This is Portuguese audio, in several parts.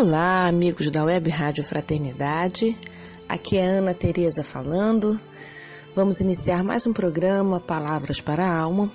Olá, amigos da Web Rádio Fraternidade. Aqui é Ana Tereza falando. Vamos iniciar mais um programa Palavras para a Alma.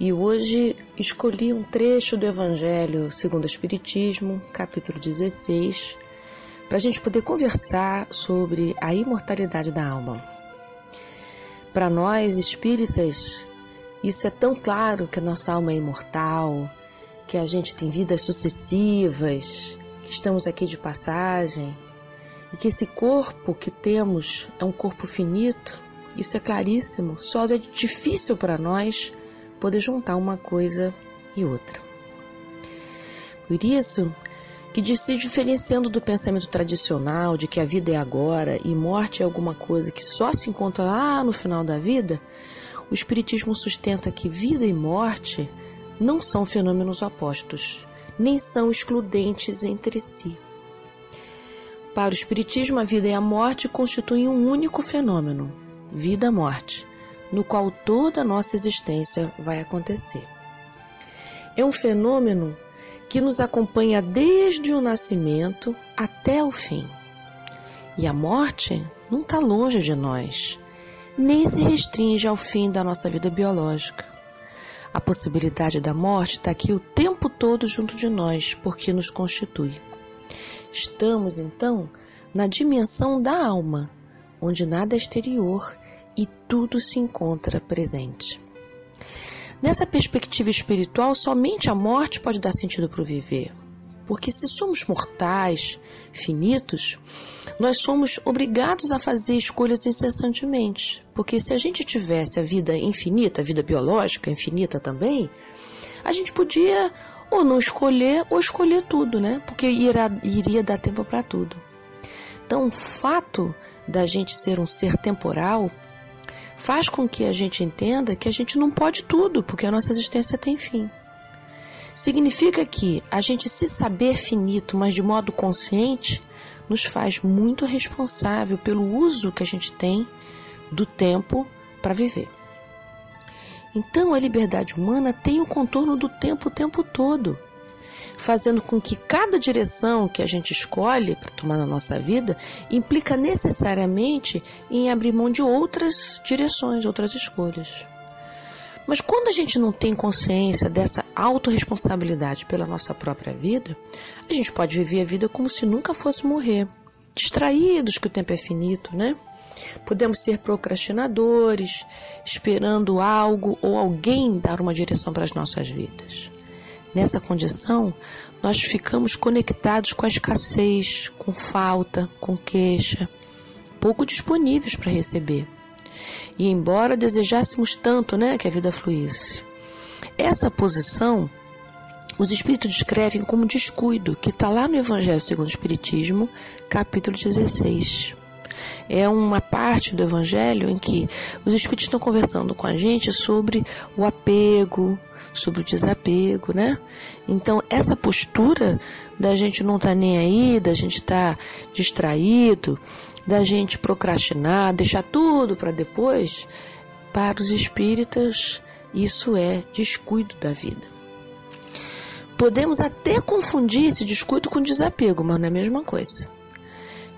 E hoje escolhi um trecho do Evangelho segundo o Espiritismo, capítulo 16, para a gente poder conversar sobre a imortalidade da alma. Para nós espíritas, isso é tão claro que a nossa alma é imortal, que a gente tem vidas sucessivas, que estamos aqui de passagem e que esse corpo que temos é um corpo finito, isso é claríssimo, só é difícil para nós poder juntar uma coisa e outra. Por isso, que se diferenciando do pensamento tradicional de que a vida é agora e morte é alguma coisa que só se encontra lá no final da vida, o Espiritismo sustenta que vida e morte não são fenômenos opostos, nem são excludentes entre si. Para o Espiritismo, a vida e a morte constituem um único fenômeno, vida-morte, no qual toda a nossa existência vai acontecer. É um fenômeno que nos acompanha desde o nascimento até o fim. E a morte não está longe de nós, nem se restringe ao fim da nossa vida biológica. A possibilidade da morte está aqui o tempo todo junto de nós, porque nos constitui. Estamos, então, na dimensão da alma, onde nada é exterior e tudo se encontra presente. Nessa perspectiva espiritual, somente a morte pode dar sentido para o viver. Porque se somos mortais, finitos, nós somos obrigados a fazer escolhas incessantemente. Porque se a gente tivesse a vida infinita, a vida biológica infinita também, a gente podia ou não escolher ou escolher tudo, né? Porque iria dar tempo para tudo. Então, o fato da gente ser um ser temporal faz com que a gente entenda que a gente não pode tudo, porque a nossa existência tem fim. Significa que a gente se saber finito, mas de modo consciente, nos faz muito responsável pelo uso que a gente tem do tempo para viver. Então a liberdade humana tem o contorno do tempo o tempo todo, fazendo com que cada direção que a gente escolhe para tomar na nossa vida implica necessariamente em abrir mão de outras direções, outras escolhas. Mas quando a gente não tem consciência dessa autorresponsabilidade pela nossa própria vida, a gente pode viver a vida como se nunca fosse morrer, distraídos que o tempo é finito, né? Podemos ser procrastinadores, esperando algo ou alguém dar uma direção para as nossas vidas. Nessa condição, nós ficamos conectados com a escassez, com falta, com queixa, pouco disponíveis para receber. E embora desejássemos tanto né, que a vida fluísse, essa posição os espíritos descrevem como descuido, que está lá no Evangelho segundo o Espiritismo, capítulo 16. É uma parte do Evangelho em que os espíritos estão conversando com a gente sobre o apego, sobre o desapego, né? Então, essa postura da gente não estar tá nem aí, da gente estar tá distraído, da gente procrastinar, deixar tudo para depois, para os espíritas, isso é descuido da vida. Podemos até confundir esse descuido com desapego, mas não é a mesma coisa.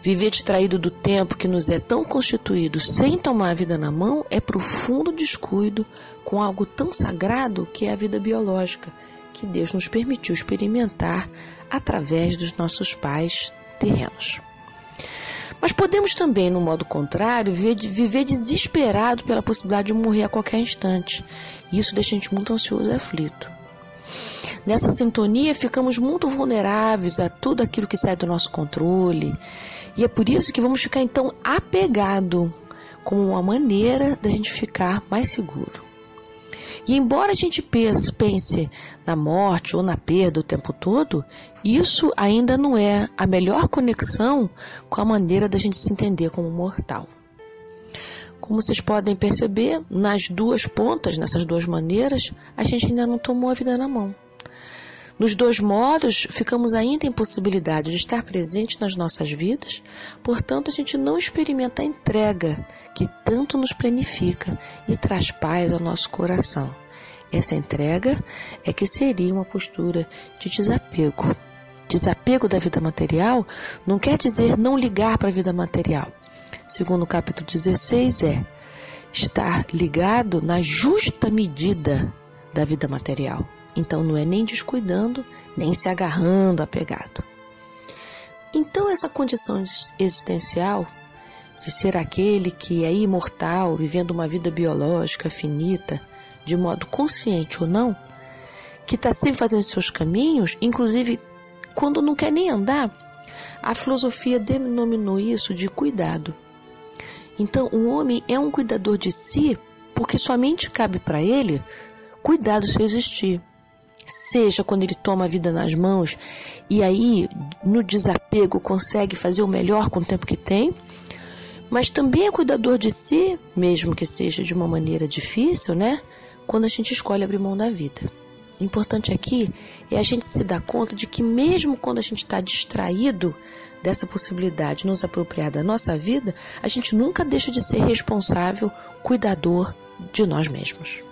Viver distraído do tempo que nos é tão constituído sem tomar a vida na mão é profundo descuido com algo tão sagrado que é a vida biológica, que Deus nos permitiu experimentar através dos nossos pais terrenos. Mas podemos também, no modo contrário, viver desesperado pela possibilidade de morrer a qualquer instante. Isso deixa a gente muito ansioso e aflito. Nessa sintonia, ficamos muito vulneráveis a tudo aquilo que sai do nosso controle. E é por isso que vamos ficar então apegado como uma maneira da gente ficar mais seguro. E embora a gente pense na morte ou na perda o tempo todo, isso ainda não é a melhor conexão com a maneira da gente se entender como mortal. Como vocês podem perceber, nas duas pontas, nessas duas maneiras, a gente ainda não tomou a vida na mão. Nos dois modos, ficamos ainda em possibilidade de estar presente nas nossas vidas, portanto, a gente não experimenta a entrega que tanto nos planifica e traz paz ao nosso coração. Essa entrega é que seria uma postura de desapego. Desapego da vida material não quer dizer não ligar para a vida material. Segundo o capítulo 16, é estar ligado na justa medida da vida material. Então não é nem descuidando, nem se agarrando, apegado. Então essa condição existencial de ser aquele que é imortal, vivendo uma vida biológica finita, de modo consciente ou não, que está sempre fazendo seus caminhos, inclusive quando não quer nem andar, a filosofia denominou isso de cuidado. Então, o homem é um cuidador de si porque somente cabe para ele cuidar do seu existir seja quando ele toma a vida nas mãos e aí no desapego consegue fazer o melhor com o tempo que tem, mas também é cuidador de si, mesmo que seja de uma maneira difícil, né? Quando a gente escolhe abrir mão da vida. O importante aqui é a gente se dar conta de que mesmo quando a gente está distraído dessa possibilidade de nos apropriar da nossa vida, a gente nunca deixa de ser responsável, cuidador de nós mesmos.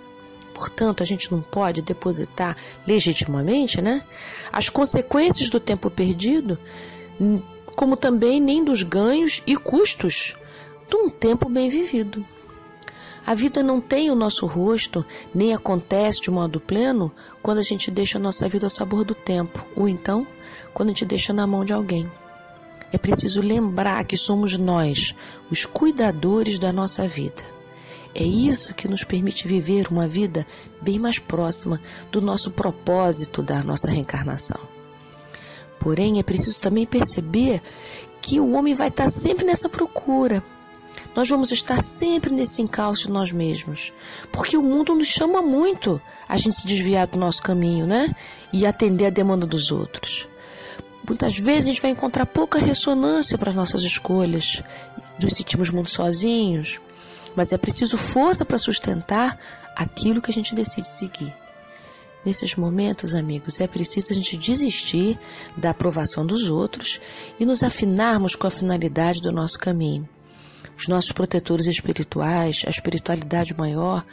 Portanto, a gente não pode depositar legitimamente né, as consequências do tempo perdido, como também nem dos ganhos e custos de um tempo bem vivido. A vida não tem o nosso rosto, nem acontece de modo pleno quando a gente deixa a nossa vida ao sabor do tempo, ou então quando a gente deixa na mão de alguém. É preciso lembrar que somos nós, os cuidadores da nossa vida. É isso que nos permite viver uma vida bem mais próxima do nosso propósito da nossa reencarnação. Porém, é preciso também perceber que o homem vai estar sempre nessa procura. Nós vamos estar sempre nesse encalço de nós mesmos, porque o mundo nos chama muito a gente se desviar do nosso caminho, né? E atender a demanda dos outros. Muitas vezes a gente vai encontrar pouca ressonância para as nossas escolhas, nos sentimos muito sozinhos, mas é preciso força para sustentar aquilo que a gente decide seguir. Nesses momentos, amigos, é preciso a gente desistir da aprovação dos outros e nos afinarmos com a finalidade do nosso caminho. Os nossos protetores espirituais, a espiritualidade maior,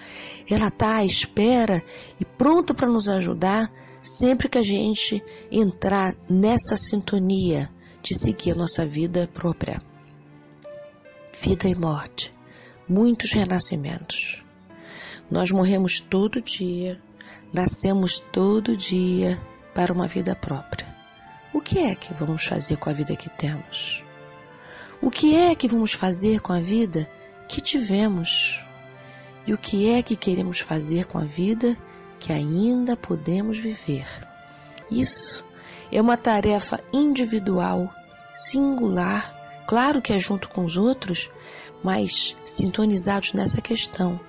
ela está à espera e pronta para nos ajudar sempre que a gente entrar nessa sintonia de seguir a nossa vida própria. Vida e morte muitos renascimentos. Nós morremos todo dia, nascemos todo dia para uma vida própria. O que é que vamos fazer com a vida que temos? O que é que vamos fazer com a vida que tivemos? E o que é que queremos fazer com a vida que ainda podemos viver? Isso é uma tarefa individual, singular, claro que é junto com os outros, mais sintonizados nessa questão,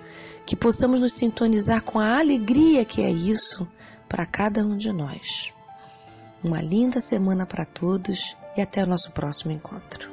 que possamos nos sintonizar com a alegria que é isso para cada um de nós. Uma linda semana para todos e até o nosso próximo encontro.